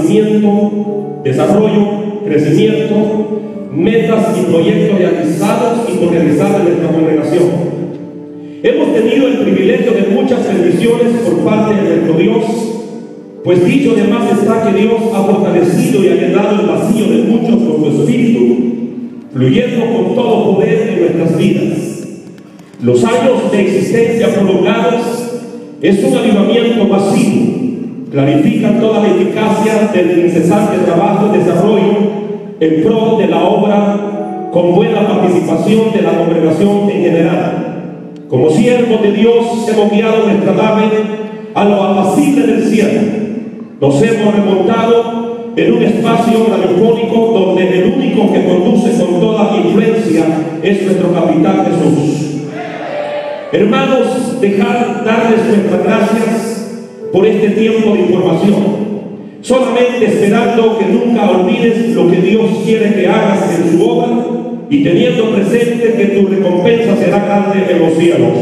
nacimiento, desarrollo, crecimiento, metas y proyectos realizados y por realizar en nuestra congregación. Hemos tenido el privilegio de muchas bendiciones por parte de nuestro Dios, pues dicho además está que Dios ha fortalecido y ha llenado el vacío de muchos con su espíritu, fluyendo con todo poder en nuestras vidas. Los años de existencia prolongados es un avivamiento masivo, clarifica toda la eficacia del incesante trabajo y desarrollo en pro de la obra con buena participación de la congregación en general. Como siervos de Dios hemos guiado nuestra nave a lo apacible del cielo. Nos hemos remontado en un espacio radiofónico donde el único que conduce con toda influencia es nuestro capitán Jesús. Hermanos, dejar darles nuestras gracias por este tiempo de información. Solamente esperando que nunca olvides lo que Dios quiere que hagas en su obra y teniendo presente que tu recompensa será grande en los cielos.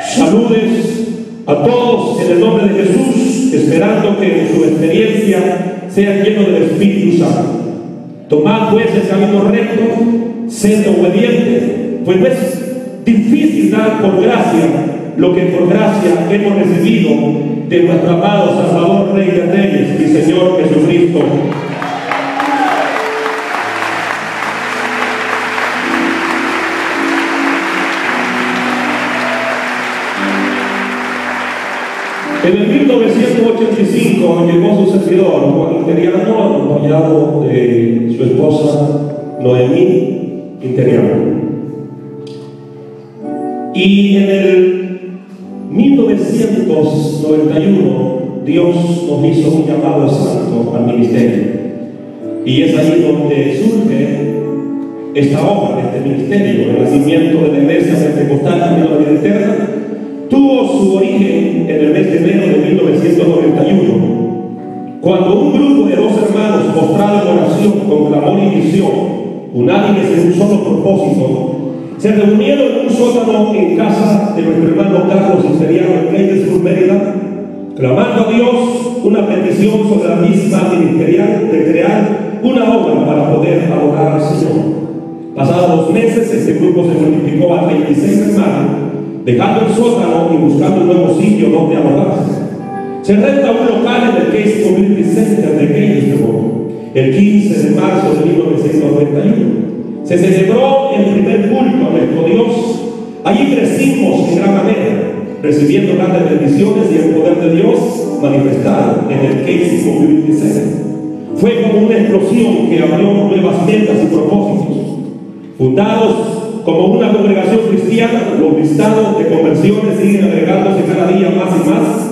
Saludes a todos en el nombre de Jesús, esperando que en su experiencia sea lleno del Espíritu Santo. Tomad pues el camino recto, sed obediente, pues no es difícil dar por gracia lo que por gracia hemos recibido de nuestro amado Salvador, Rey de Reyes y Señor Jesucristo. En el 1985 llegó su servidor, Juan Interiano, acompañado de su esposa Noemí Interiano. Y en el 1991 Dios nos hizo un llamado santo al ministerio. Y es ahí donde surge esta obra, este ministerio, el nacimiento de la iglesia pentecostal de la vida eterna tuvo su origen en el mes de enero de 1991, cuando un grupo de dos hermanos postrados en oración con clamor y visión, unánimes en un solo propósito, se reunieron en un sótano en casa de nuestro hermano Carlos Iseriano en Sur Mérida, clamando a Dios una petición sobre la misma ministerial de crear una obra para poder adorar al Señor. Pasados dos meses, este grupo se multiplicó a 36 hermanos dejando el sótano y buscando un nuevo sitio donde alojarse. Se renta un local en el Case Community Center de Gainesville el 15 de marzo de 1991. Se celebró el primer culto a nuestro Dios. Allí crecimos en gran manera, recibiendo grandes bendiciones y el poder de Dios manifestado en el Case Community. Fue como una explosión que abrió nuevas metas y propósitos. Fundados como una congregación cristiana, los listados de conversiones siguen agregándose cada día más y más,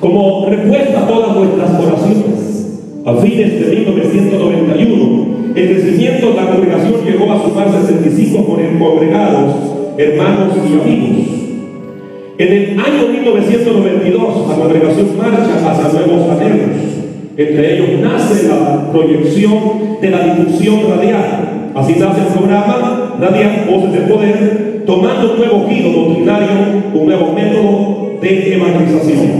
como respuesta a todas nuestras oraciones. A fines de 1991, el crecimiento de la congregación llegó a sumar 65 congregados, hermanos y amigos. En el año 1992, la congregación marcha hacia nuevos anhelos. Entre ellos nace la proyección de la difusión radial Así nace el programa Radiant Voces de Poder, tomando un nuevo giro doctrinario, un nuevo método de evangelización.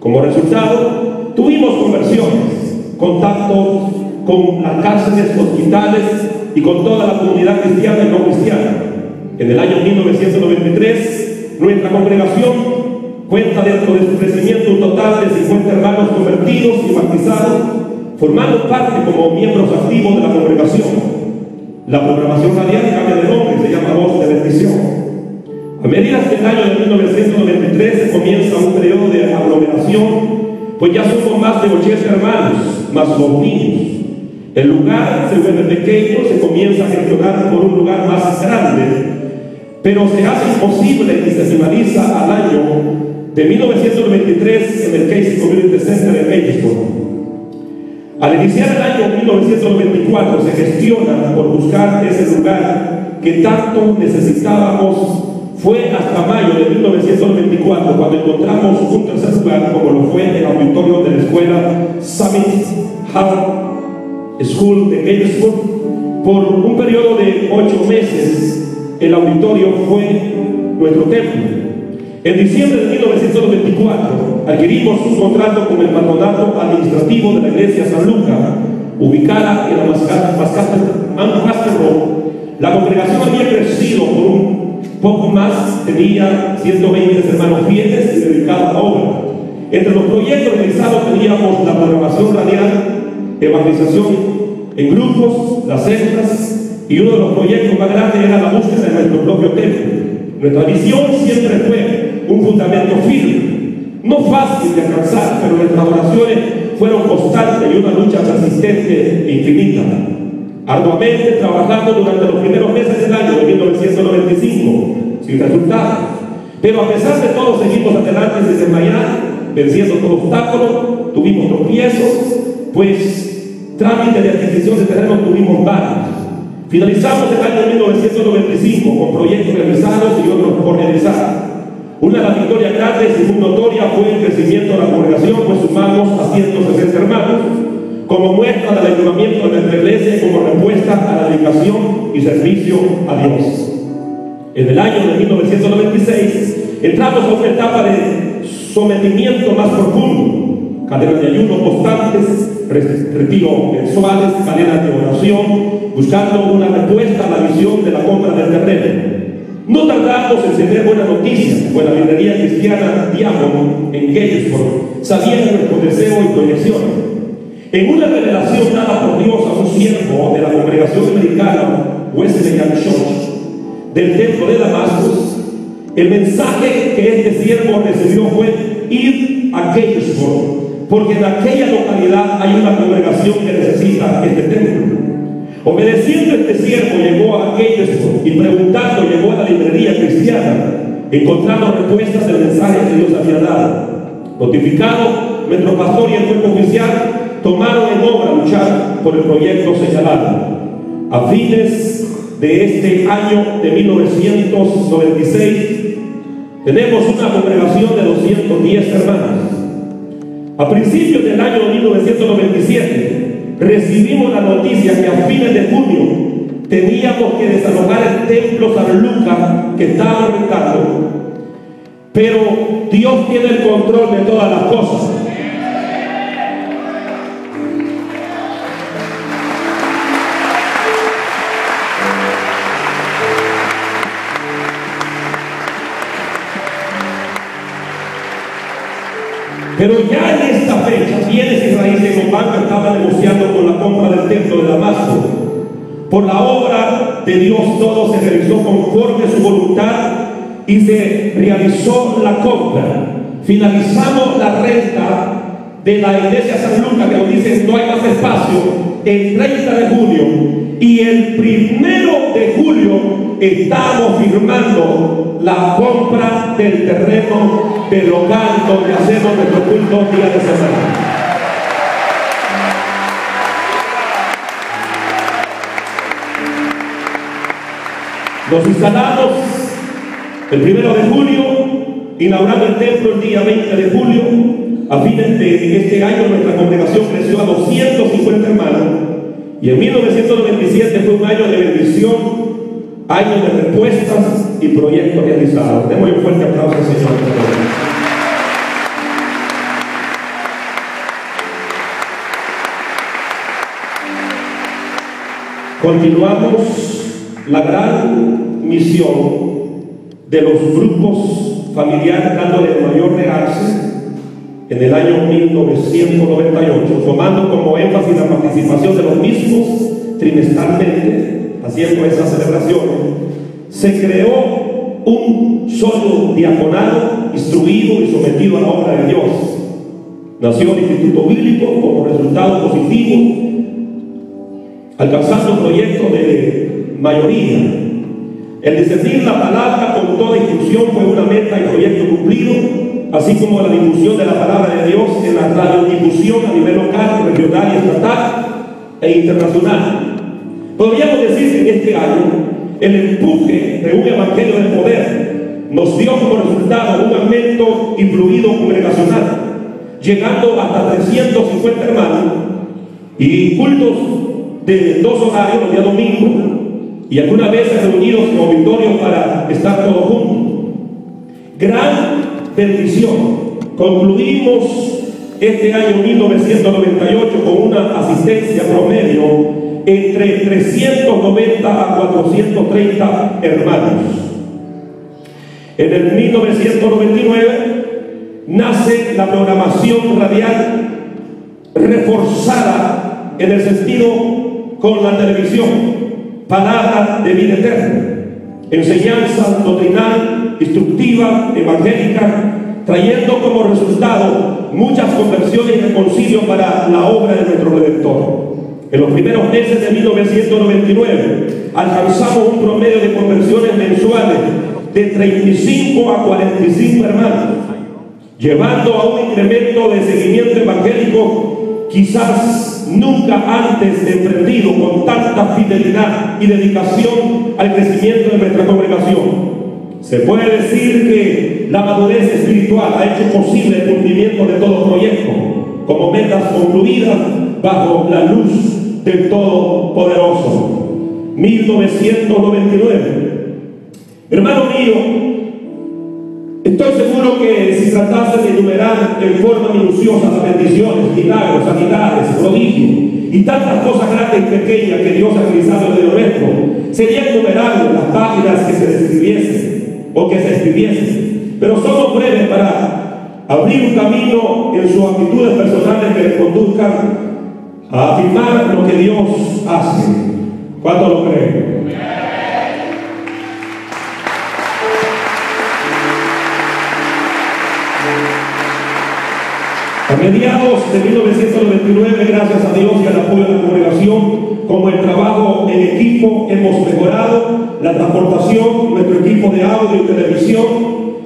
Como resultado, tuvimos conversiones, contactos con las cárceles, hospitales y con toda la comunidad cristiana y no cristiana. En el año 1993, nuestra congregación cuenta dentro de su crecimiento un total de 50 hermanos convertidos y bautizados, formando parte como miembros activos de la congregación. La programación radial cambia de nombre, se llama Voz de Bendición. A medida que el año de 1993 comienza un periodo de aglomeración, pues ya somos más de 80 hermanos, más los niños. El lugar se vuelve pequeño, se comienza a gestionar por un lugar más grande, pero se hace imposible y se finaliza al año de 1993 en el Casey Community Center de México. Al iniciar el año 1994 se gestiona por buscar ese lugar que tanto necesitábamos. Fue hasta mayo de 1994 cuando encontramos un tercer lugar como lo fue el auditorio de la escuela Summit Hall School de Gainesville. Por un periodo de ocho meses el auditorio fue nuestro templo. En diciembre de 1924 adquirimos un contrato con el patronato administrativo de la iglesia San Lucas, ubicada en la Mascate La congregación había crecido por un poco más, tenía 120 hermanos fieles y dedicados a la obra. Entre los proyectos realizados teníamos la programación radial, evangelización en grupos, las células, y uno de los proyectos más grandes era la búsqueda de nuestro propio templo. Nuestra visión siempre fue un fundamento firme, no fácil de alcanzar, pero nuestras oraciones fueron constantes y una lucha persistente e infinita. Arduamente trabajando durante los primeros meses del año de 1995, sin resultados. Pero a pesar de todo, seguimos adelante sin desmayar, venciendo todo obstáculo, tuvimos tropiezos, pues trámite de adquisición de terreno tuvimos varios. Finalizamos el año 1995 con proyectos realizados y otros por realizar. Una de las victorias grandes y muy notorias fue el crecimiento de la congregación, pues sumamos a 160 hermanos, como muestra del ayudamiento de nuestra iglesia como respuesta a la dedicación y servicio a Dios. En el año de 1996 entramos a una etapa de sometimiento más profundo, cadenas de ayuno constantes, retiro mensuales, cadenas de oración, buscando una respuesta a la visión de la compra del terreno. No tardamos en tener buenas noticias, pues la librería cristiana Diámono en Gatesburg sabía nuestro deseo y proyección. En una revelación dada por Dios a un siervo de la congregación americana Wesleyan Church del templo de Damascus, el mensaje que este siervo recibió fue ir a Gatesburg, porque en aquella localidad hay una congregación que necesita este templo. Obedeciendo este siervo llegó a aquellos y preguntando llegó a la librería cristiana, encontrando respuestas del mensaje que Dios había dado. Notificado, nuestro pastor y el cuerpo oficial tomaron en obra luchar por el proyecto señalado. A fines de este año de 1996, tenemos una congregación de 210 hermanas. A principios del año 1997, recibimos la noticia que a fines de junio teníamos que desalojar el templo San Lucas que estaba rentando. Pero Dios tiene el control de todas las cosas. Pero ya en esta fecha, bienes y raíces los bancos estaban negociando con la compra del templo de Damasco. Por la obra de Dios todo se realizó conforme a su voluntad y se realizó la compra. Finalizamos la renta de la iglesia San Lucas, que nos dicen no hay más espacio, el 30 de junio. Y el primero de julio estamos firmando la compra del terreno del local donde hacemos nuestro día de semana. Nos instalamos el primero de julio, inaugurando el templo el día 20 de julio. A fines de este año nuestra congregación creció a 250 hermanos y en 1997 fue un año de bendición, año de respuestas y proyectos realizados. Demos un fuerte aplauso al Señor. Continuamos la gran misión de los grupos familiares dándole mayor realce en el año 1998, tomando como énfasis la participación de los mismos trimestralmente, haciendo esa celebración, se creó un solo diaconado instruido y sometido a la obra de Dios. Nació el Instituto Bíblico como resultado positivo, alcanzando proyectos de mayoría. El discernir la palabra con toda instrucción fue una meta y proyecto cumplido así como la difusión de la palabra de Dios en la radiodifusión a nivel local, regional y estatal e internacional. Podríamos decir que este año el empuje de un evangelio de poder nos dio como resultado un aumento y fluido congregacional, llegando hasta 350 hermanos y cultos de dos horarios, los días domingos, y algunas veces reunidos en auditorios para estar todos juntos. gran bendición. Concluimos este año 1998 con una asistencia promedio entre 390 a 430 hermanos. En el 1999 nace la programación radial reforzada en el sentido con la televisión, palabra de vida eterna, enseñanza doctrinal, instructiva, evangélica, trayendo como resultado muchas conversiones y reconcilio para la obra de nuestro Redentor. En los primeros meses de 1999 alcanzamos un promedio de conversiones mensuales de 35 a 45 hermanos, llevando a un incremento de seguimiento evangélico quizás nunca antes emprendido con tanta fidelidad y dedicación al crecimiento de nuestra congregación. Se puede decir que la madurez espiritual ha hecho posible el cumplimiento de todo proyecto, como metas concluidas bajo la luz del Todopoderoso. 1999. Hermano mío, estoy seguro que si tratase de enumerar en forma minuciosa las bendiciones, milagros, sanidades, prodigios y tantas cosas grandes y pequeñas que Dios ha realizado en el nuestro, serían innumerables las páginas que se describiesen o que se escribiesen. Pero somos breves para abrir un camino en sus actitudes personales que le conduzcan a afirmar lo que Dios hace. ¿Cuánto lo creen? A mediados de 1999, gracias a Dios y al apoyo de la congregación, como el trabajo en equipo, hemos mejorado. La transportación, nuestro equipo de audio y televisión,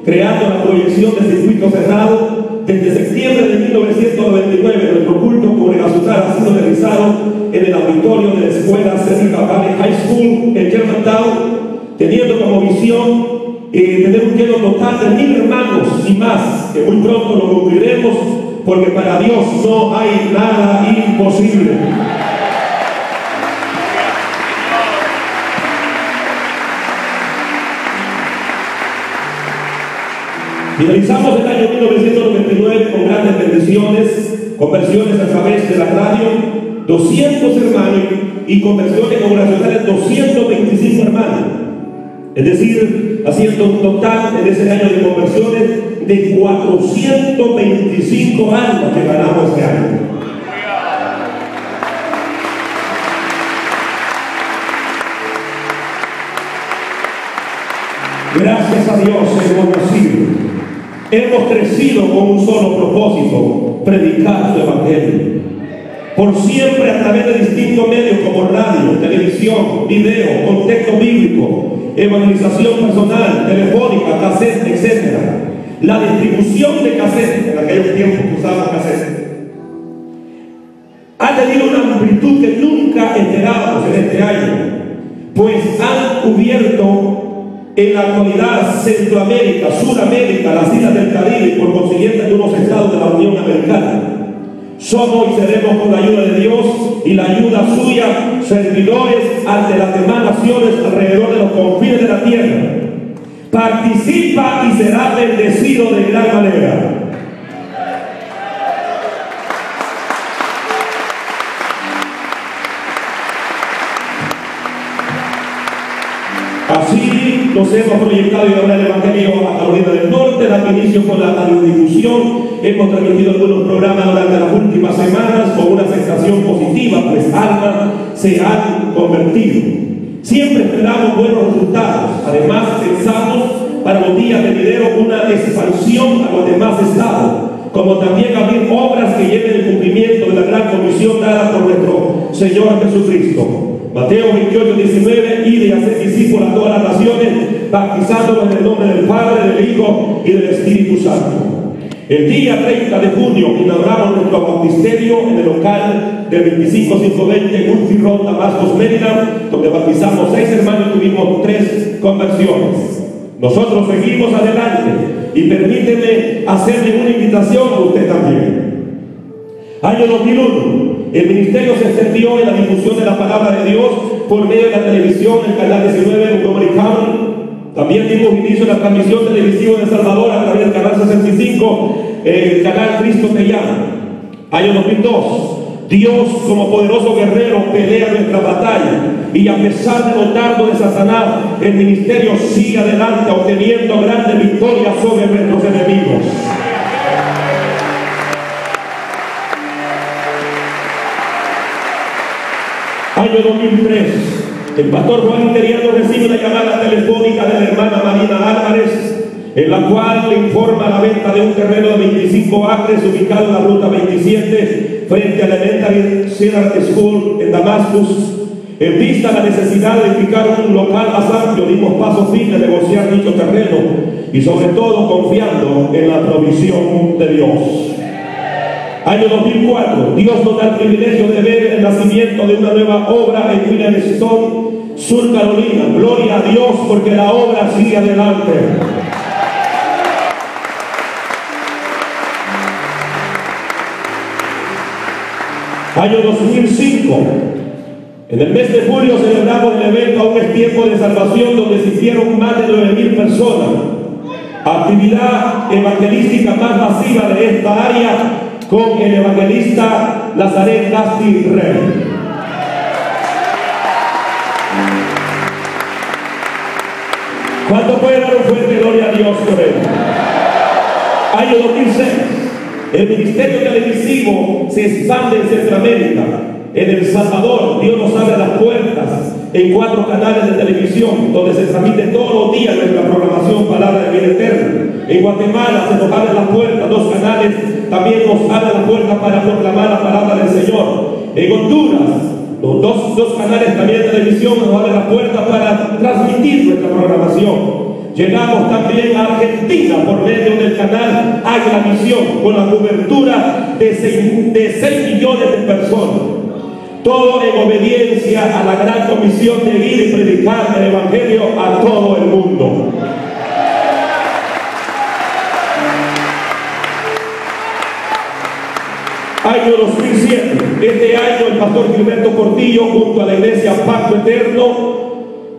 creando la proyección de circuito cerrado, desde septiembre de 1999, nuestro culto congregacional ha sido realizado en el auditorio de la Escuela Cénica Valley High School en Germantown, teniendo como visión eh, tener un lleno total de mil hermanos y más, que muy pronto lo cumpliremos, porque para Dios no hay nada imposible. Finalizamos el año 1999 con grandes bendiciones, conversiones a través de la radio, 200 hermanos y conversiones congregacionales 225 hermanos. Es decir, haciendo un total en ese año de conversiones de 425 almas que ganamos este año. Gracias a Dios hemos nacido Hemos crecido con un solo propósito, predicar su evangelio. Por siempre a través de distintos medios como radio, televisión, video, contexto bíblico, evangelización personal, telefónica, cassette, etc. La distribución de cassette, en aquellos tiempos que usábamos cassette, ha tenido una amplitud que nunca esperábamos en este año, pues han cubierto en la actualidad Centroamérica, Sudamérica, las islas del Caribe y por consiguiente algunos estados de la Unión Americana. Somos y seremos con la ayuda de Dios y la ayuda suya servidores ante las demás naciones alrededor de los confines de la tierra. Participa y será bendecido de gran manera. Así nos hemos proyectado y ahora el Evangelio a Carolina del Norte, dando inicio con la radiodifusión. Hemos transmitido algunos programas durante las últimas semanas con una sensación positiva, pues almas se han convertido. Siempre esperamos buenos resultados. Además, pensamos para los días de video una expansión a los demás estados, como también abrir obras que lleven el cumplimiento de la gran comisión dada por nuestro Señor Jesucristo. Mateo 28, 19, y de hacer discípulos a todas las naciones, bautizándolos en el nombre del Padre, del Hijo y del Espíritu Santo. El día 30 de junio inauguramos nuestro bautisterio en el local del 25520 Murphy Road, Damascus, Maryland, donde bautizamos seis hermanos y tuvimos tres conversiones. Nosotros seguimos adelante y permíteme hacerle una invitación a usted también. Año 2001, el ministerio se extendió en la difusión de la palabra de Dios por medio de la televisión, el canal 19 Montgomery County, También dimos inicio a la transmisión televisiva de Salvador a través del canal 65, el canal Cristo te llama. Año 2002. Dios como poderoso guerrero pelea nuestra batalla y a pesar de los dardos de Satanás, el ministerio sigue adelante obteniendo grandes victorias sobre nuestros enemigos. Año 2003. El pastor Juan Interiano recibe una llamada telefónica de la hermana Marina Álvarez, en la cual le informa la venta de un terreno de 25 acres ubicado en la ruta 27 frente a la Elementary Cedar School en Damascus. En vista de la necesidad de edificar un local más amplio, dimos paso firme a negociar dicho terreno y sobre todo confiando en la provisión de Dios. Año 2004, Dios nos da el privilegio de ver el nacimiento de una nueva obra en Williamston, Sur Carolina. Gloria a Dios porque la obra sigue adelante. Año 2005. En el mes de julio celebramos el evento Aún es tiempo de salvación donde se hicieron más de 9.000 personas. Actividad evangelística más masiva de esta área con el evangelista Nazaret Gasti Rey. ¿Cuánto puede dar un fuerte gloria a Dios por él? Año 2006. El ministerio televisivo se expande en Centroamérica. En El Salvador, Dios nos abre las puertas en cuatro canales de televisión, donde se transmite todos los días nuestra programación Palabra de Vida Eterna. En Guatemala se nos abre las puertas, dos canales también nos abre las puertas para proclamar la palabra del Señor. En Honduras, los dos, dos canales también de televisión nos abren las puertas para transmitir nuestra programación. Llegamos también a Argentina por medio del canal Águila Misión con la cobertura de 6, de 6 millones de personas. Todo en obediencia a la gran comisión de ir y predicar el Evangelio a todo el mundo. Año 2007. Este año el pastor Gilberto Cortillo junto a la iglesia Pacto Eterno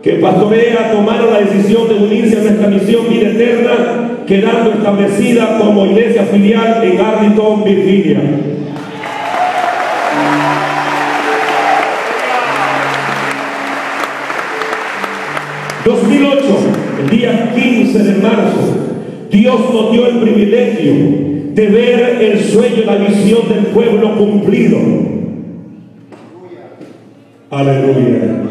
que pastorea tomaron la decisión de unirse a nuestra misión vida eterna, quedando establecida como iglesia filial en Arlington, Virginia. ...Dios nos dio el privilegio... ...de ver el sueño, la visión del pueblo cumplido... Aleluya.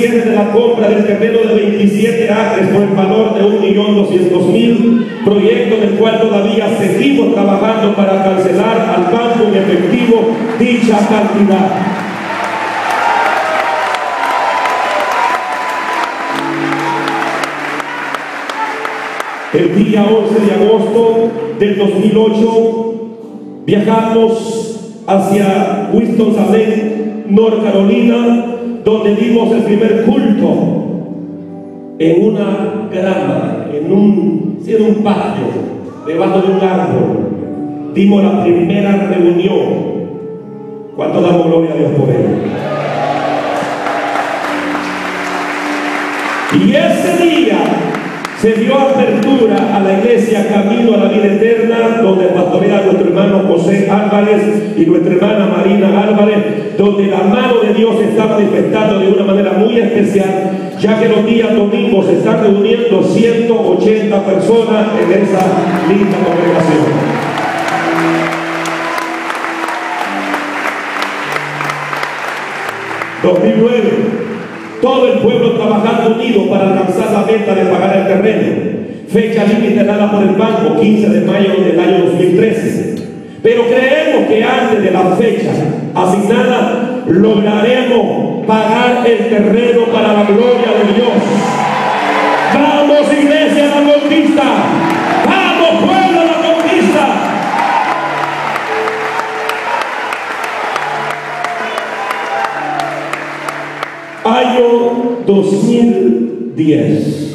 Cierre de la compra del terreno de 27 acres por el valor de 1.200.000, proyecto en el cual todavía seguimos trabajando para cancelar al banco en efectivo dicha cantidad. El día 11 de agosto del 2008 viajamos hacia Winston-Salem North Carolina, donde dimos el primer culto en una grama, en un, en un patio, debajo de un árbol. Dimos la primera reunión. ¿Cuánto damos gloria a Dios por él? Y ese día se dio apertura a la iglesia Camino a la Vida Eterna, donde pastorea nuestro hermano José Álvarez y nuestra hermana Marina Álvarez, donde la mano de Dios se está manifestando de una manera muy especial, ya que los días domingos se están reuniendo 180 personas en esa linda congregación. ...2009... Todo el pueblo trabajando unido para alcanzar la meta de pagar el terreno. Fecha límite dada por el banco, 15 de mayo del año 2013. Pero creemos que antes de la fecha asignada lograremos pagar el terreno para la gloria de Dios. Vamos iglesia la conquista. 2010.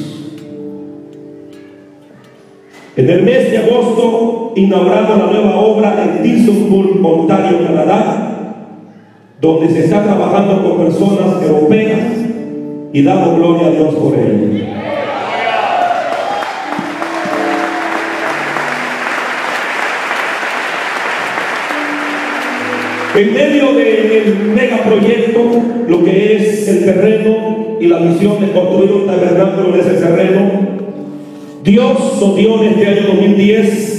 En el mes de agosto inauguramos la nueva obra en Tillsonburg, Ontario, Canadá, donde se está trabajando con personas europeas y damos gloria a Dios por ello. En medio del megaproyecto, lo que es el terreno y la misión de construir un tabernáculo en ese terreno, Dios nos dio en este año 2010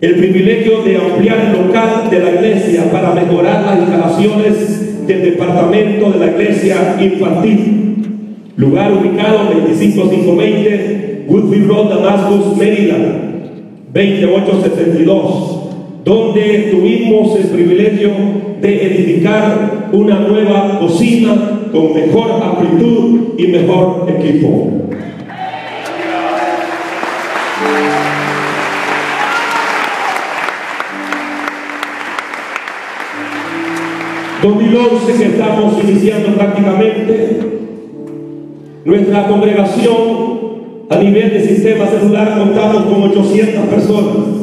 el privilegio de ampliar el local de la iglesia para mejorar las instalaciones del departamento de la iglesia infantil. Lugar ubicado 25520 Woodfield Road, Damascus, Maryland, 20872 donde tuvimos el privilegio de edificar una nueva cocina con mejor amplitud y mejor equipo. ...2011 que estamos iniciando prácticamente... ...nuestra congregación... ...a nivel de sistema celular contamos con 800 personas...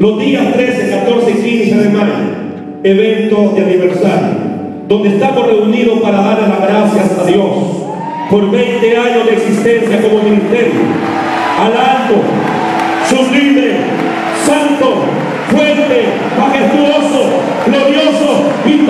Los días 13, 14 y 15 de mayo, evento de aniversario, donde estamos reunidos para dar las gracias a Dios por 20 años de existencia como ministerio, al alto, sus líderes, santo, fuerte, majestuoso, glorioso y